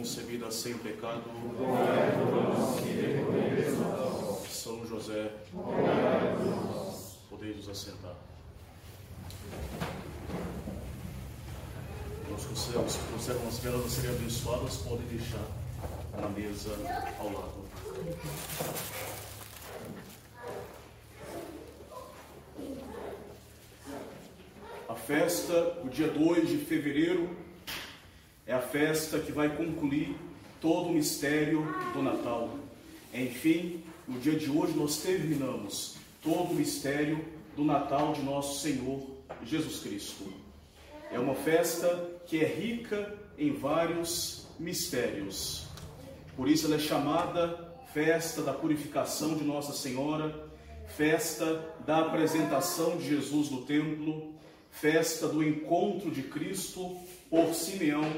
concebida sem pecado. São José, podeis nos assentar. Consideramos que conservam as velas serem abençoadas, podem deixar na mesa ao lado. A festa, o dia 2 de fevereiro, é a festa que vai concluir todo o mistério do Natal. Enfim, no dia de hoje nós terminamos todo o mistério do Natal de nosso Senhor Jesus Cristo. É uma festa que é rica em vários mistérios. Por isso ela é chamada festa da purificação de Nossa Senhora, festa da apresentação de Jesus no templo, festa do encontro de Cristo por Simeão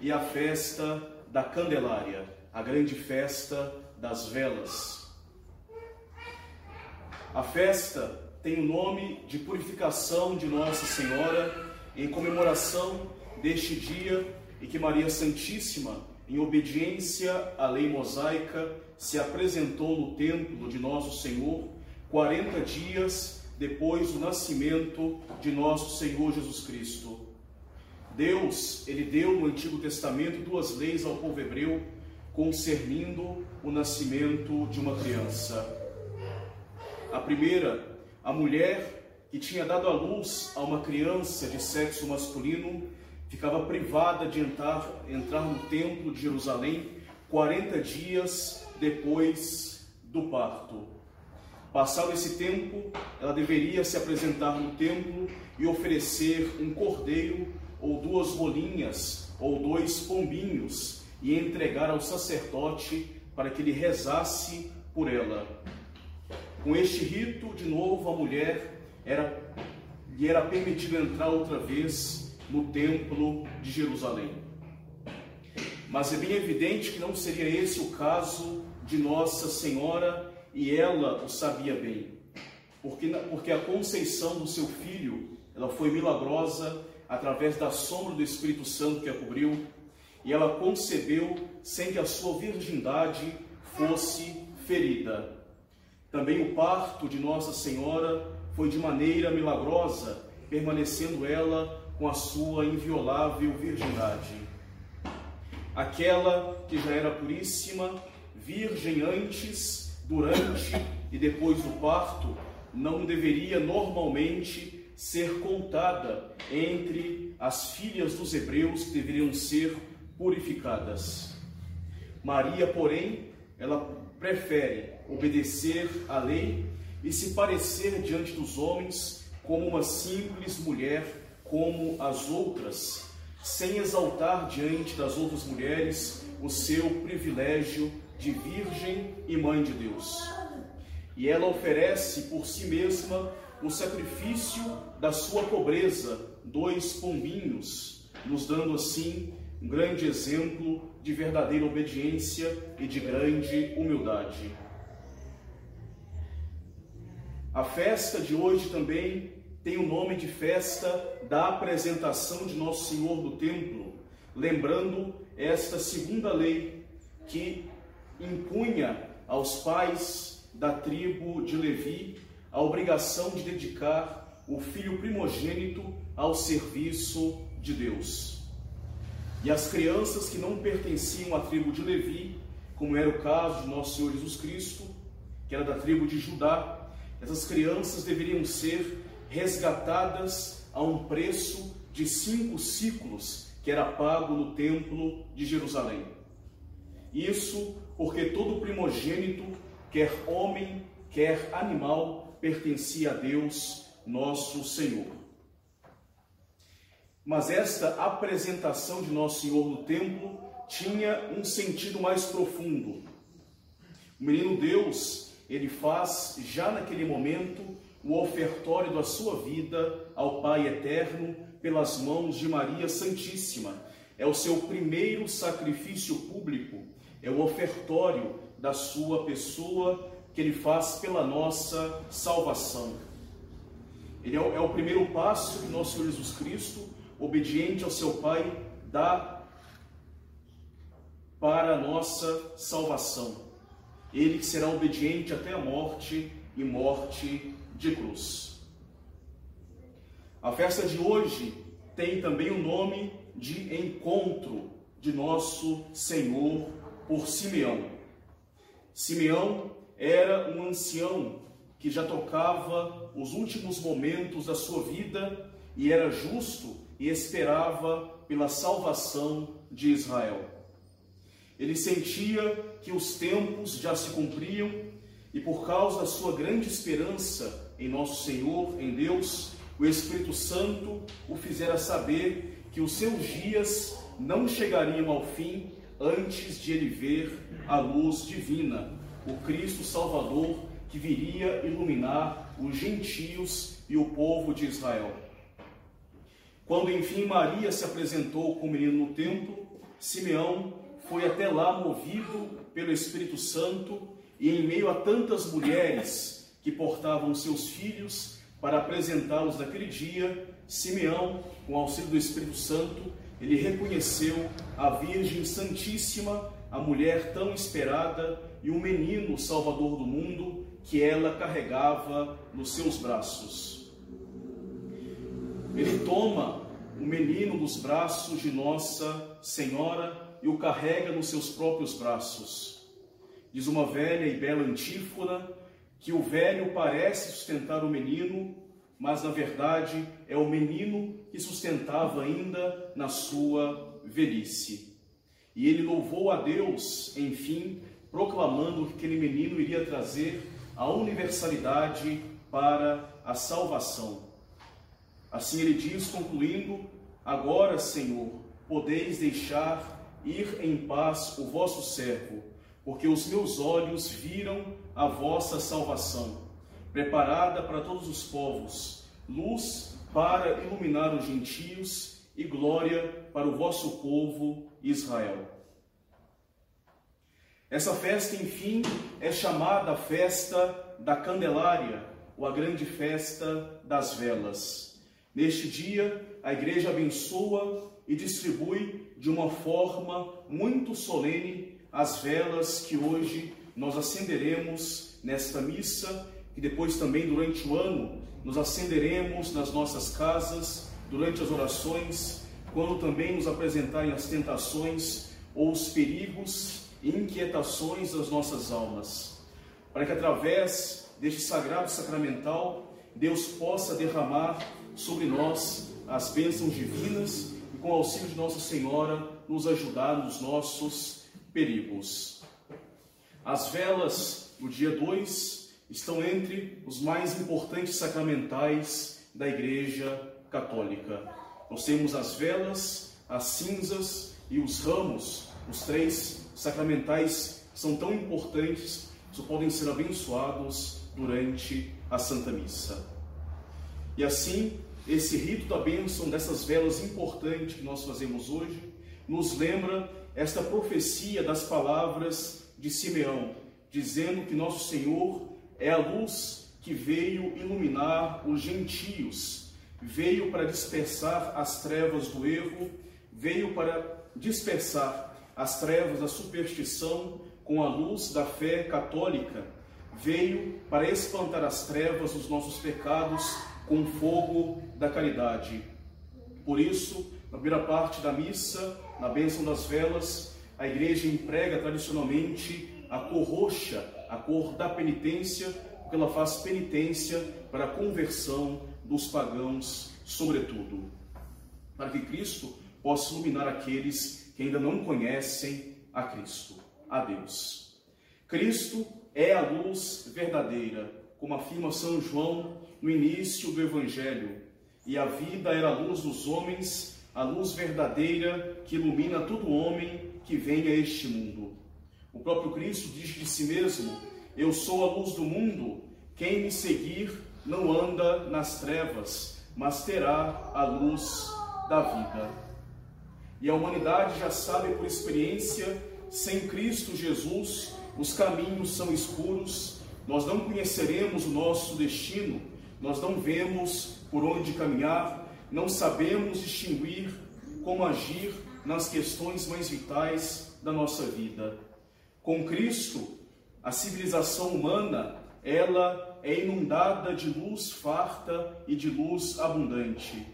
e a festa da Candelária, a grande festa das velas. A festa tem o nome de purificação de Nossa Senhora em comemoração deste dia em que Maria Santíssima, em obediência à lei mosaica, se apresentou no templo de nosso Senhor 40 dias depois do nascimento de nosso Senhor Jesus Cristo. Deus, ele deu no Antigo Testamento duas leis ao povo hebreu concernindo o nascimento de uma criança. A primeira, a mulher que tinha dado à luz a uma criança de sexo masculino, ficava privada de entrar, entrar no templo de Jerusalém 40 dias depois do parto. Passado esse tempo, ela deveria se apresentar no templo e oferecer um cordeiro ou duas rolinhas ou dois pombinhos e entregar ao sacerdote para que ele rezasse por ela. Com este rito, de novo, a mulher era, lhe era permitido entrar outra vez no templo de Jerusalém. Mas é bem evidente que não seria esse o caso de Nossa Senhora e ela o sabia bem. Porque, porque a conceição do seu filho ela foi milagrosa através da sombra do Espírito Santo que a cobriu e ela concebeu sem que a sua virgindade fosse ferida. Também o parto de Nossa Senhora foi de maneira milagrosa, permanecendo ela com a sua inviolável virgindade. Aquela que já era puríssima, virgem antes, durante e depois do parto, não deveria normalmente ser contada entre as filhas dos hebreus que deveriam ser purificadas. Maria, porém, ela prefere obedecer à lei e se parecer diante dos homens como uma simples mulher, como as outras, sem exaltar diante das outras mulheres o seu privilégio de virgem e mãe de Deus. E ela oferece por si mesma o sacrifício da sua pobreza, dois pombinhos, nos dando assim um grande exemplo de verdadeira obediência e de grande humildade. A festa de hoje também tem o nome de festa da apresentação de Nosso Senhor no templo, lembrando esta segunda lei que impunha aos pais da tribo de Levi a obrigação de dedicar o filho primogênito ao serviço de Deus. E as crianças que não pertenciam à tribo de Levi, como era o caso de nosso Senhor Jesus Cristo, que era da tribo de Judá, essas crianças deveriam ser resgatadas a um preço de cinco ciclos que era pago no templo de Jerusalém. Isso porque todo primogênito, quer homem, quer animal, pertencia a Deus, nosso Senhor. Mas esta apresentação de Nosso Senhor no templo tinha um sentido mais profundo. O menino Deus ele faz já naquele momento o ofertório da sua vida ao Pai eterno pelas mãos de Maria Santíssima. É o seu primeiro sacrifício público, é o ofertório da sua pessoa que ele faz pela nossa salvação. Ele é o, é o primeiro passo que nosso Senhor Jesus Cristo, obediente ao seu Pai, dá para a nossa salvação. Ele que será obediente até a morte e morte de cruz. A festa de hoje tem também o nome de encontro de nosso Senhor por Simeão. Simeão era um ancião que já tocava os últimos momentos da sua vida e era justo e esperava pela salvação de Israel. Ele sentia que os tempos já se cumpriam e por causa da sua grande esperança em nosso Senhor, em Deus, o Espírito Santo o fizera saber que os seus dias não chegariam ao fim antes de ele ver a luz divina, o Cristo Salvador que viria iluminar os gentios e o povo de Israel. Quando enfim Maria se apresentou com o menino no templo, Simeão foi até lá movido pelo Espírito Santo e em meio a tantas mulheres que portavam seus filhos para apresentá-los naquele dia, Simeão, com auxílio do Espírito Santo, ele reconheceu a Virgem Santíssima, a mulher tão esperada e o menino salvador do mundo que ela carregava nos seus braços. Ele toma o menino nos braços de Nossa Senhora e o carrega nos seus próprios braços. Diz uma velha e bela antífona que o velho parece sustentar o menino, mas na verdade é o menino que sustentava ainda na sua velhice. E ele louvou a Deus, enfim, proclamando que aquele menino iria trazer a universalidade para a salvação. Assim ele diz, concluindo: Agora, Senhor, podeis deixar ir em paz o vosso servo, porque os meus olhos viram a vossa salvação, preparada para todos os povos, luz para iluminar os gentios e glória para o vosso povo Israel. Essa festa, enfim, é chamada festa da Candelária, ou a grande festa das velas. Neste dia, a igreja abençoa e distribui de uma forma muito solene as velas que hoje nós acenderemos nesta missa, e depois também durante o ano nos acenderemos nas nossas casas, durante as orações, quando também nos apresentarem as tentações ou os perigos inquietações das nossas almas, para que através deste sagrado sacramental Deus possa derramar sobre nós as bênçãos divinas e com o auxílio de Nossa Senhora nos ajudar nos nossos perigos. As velas do dia 2 estão entre os mais importantes sacramentais da Igreja Católica. Nós temos as velas, as cinzas e os ramos, os três sacramentais são tão importantes que podem ser abençoados durante a Santa Missa. E assim, esse rito da bênção dessas velas importantes que nós fazemos hoje, nos lembra esta profecia das palavras de Simeão, dizendo que nosso Senhor é a luz que veio iluminar os gentios, veio para dispersar as trevas do erro, veio para dispersar as trevas da superstição com a luz da fé católica, veio para espantar as trevas dos nossos pecados com o fogo da caridade. Por isso, na primeira parte da missa, na bênção das velas, a igreja emprega tradicionalmente a cor roxa, a cor da penitência, porque ela faz penitência para a conversão dos pagãos, sobretudo, para que Cristo possa iluminar aqueles que ainda não conhecem a Cristo, a Deus. Cristo é a luz verdadeira, como afirma São João no início do Evangelho, e a vida era a luz dos homens, a luz verdadeira que ilumina todo homem que vem a este mundo. O próprio Cristo diz de si mesmo: Eu sou a luz do mundo, quem me seguir não anda nas trevas, mas terá a luz da vida. E a humanidade já sabe por experiência, sem Cristo Jesus, os caminhos são escuros, nós não conheceremos o nosso destino, nós não vemos por onde caminhar, não sabemos distinguir como agir nas questões mais vitais da nossa vida. Com Cristo, a civilização humana, ela é inundada de luz farta e de luz abundante.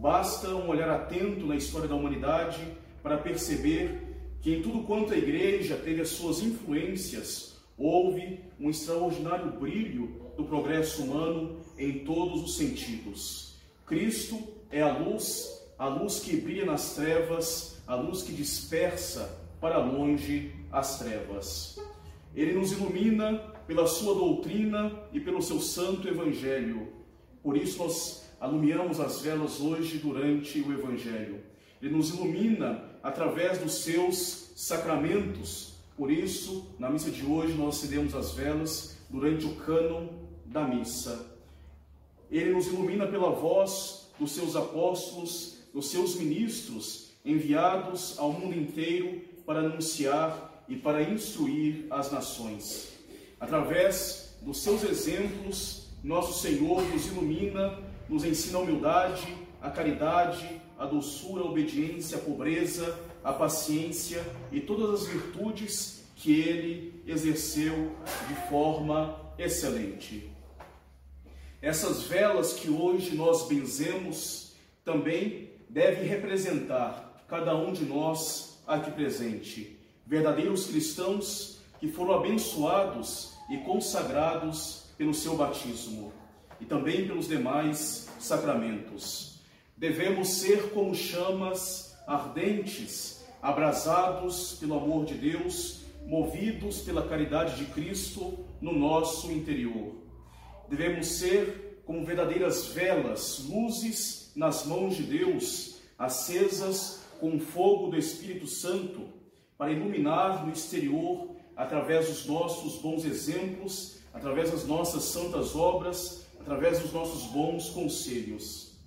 Basta um olhar atento na história da humanidade para perceber que em tudo quanto a igreja teve as suas influências, houve um extraordinário brilho do progresso humano em todos os sentidos. Cristo é a luz, a luz que brilha nas trevas, a luz que dispersa para longe as trevas. Ele nos ilumina pela sua doutrina e pelo seu santo evangelho. Por isso nós alumiamos as velas hoje durante o evangelho. Ele nos ilumina através dos seus sacramentos. Por isso, na missa de hoje nós acendemos as velas durante o cânon da missa. Ele nos ilumina pela voz dos seus apóstolos, dos seus ministros, enviados ao mundo inteiro para anunciar e para instruir as nações. Através dos seus exemplos, nosso Senhor nos ilumina, nos ensina a humildade, a caridade, a doçura, a obediência, a pobreza, a paciência e todas as virtudes que ele exerceu de forma excelente. Essas velas que hoje nós benzemos também devem representar cada um de nós aqui presente, verdadeiros cristãos que foram abençoados e consagrados pelo seu batismo e também pelos demais sacramentos. Devemos ser como chamas ardentes, abrasados pelo amor de Deus, movidos pela caridade de Cristo no nosso interior. Devemos ser como verdadeiras velas, luzes nas mãos de Deus, acesas com o fogo do Espírito Santo, para iluminar no exterior através dos nossos bons exemplos, através das nossas santas obras, através dos nossos bons conselhos.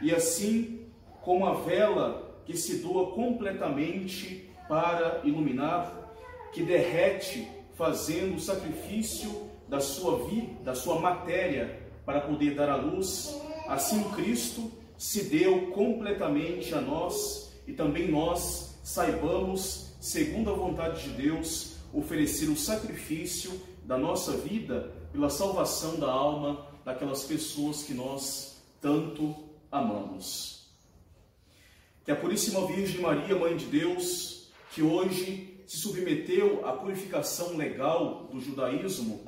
E assim, como a vela que se doa completamente para iluminar, que derrete fazendo o sacrifício da sua vida, da sua matéria para poder dar a luz, assim Cristo se deu completamente a nós e também nós saibamos, segundo a vontade de Deus, oferecer o sacrifício da nossa vida pela salvação da alma daquelas pessoas que nós tanto amamos. Que a Puríssima Virgem Maria, Mãe de Deus, que hoje se submeteu à purificação legal do judaísmo,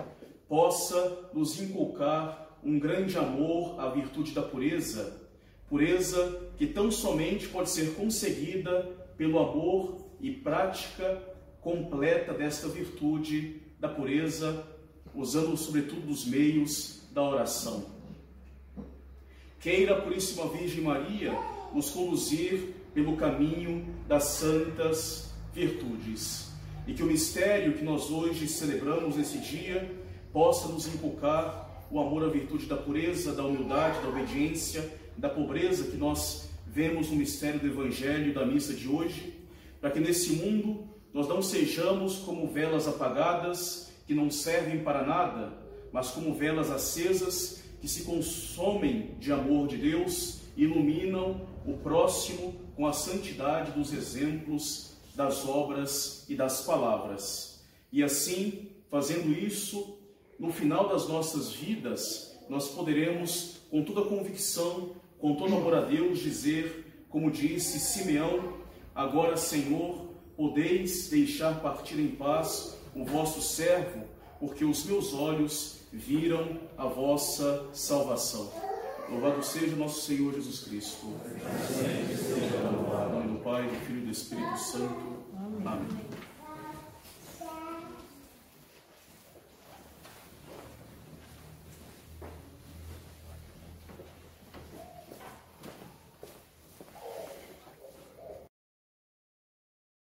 possa nos inculcar um grande amor à virtude da pureza, pureza que tão somente pode ser conseguida pelo amor e prática completa desta virtude da pureza, usando sobretudo os meios da oração. Queira a Puríssima Virgem Maria nos conduzir pelo caminho das santas virtudes e que o mistério que nós hoje celebramos nesse dia possa nos inculcar o amor à virtude da pureza, da humildade, da obediência, da pobreza que nós vemos no mistério do Evangelho e da missa de hoje, para que nesse mundo nós não sejamos como velas apagadas que não servem para nada, mas como velas acesas que se consomem de amor de Deus, iluminam o próximo com a santidade dos exemplos, das obras e das palavras. E assim, fazendo isso, no final das nossas vidas, nós poderemos, com toda convicção, com todo amor a Deus, dizer, como disse Simeão: Agora, Senhor, podeis deixar partir em paz o vosso servo, porque os meus olhos viram a vossa salvação. Louvado seja nosso Senhor Jesus Cristo. Em nome do Pai, do Filho e do Espírito Santo. Amém.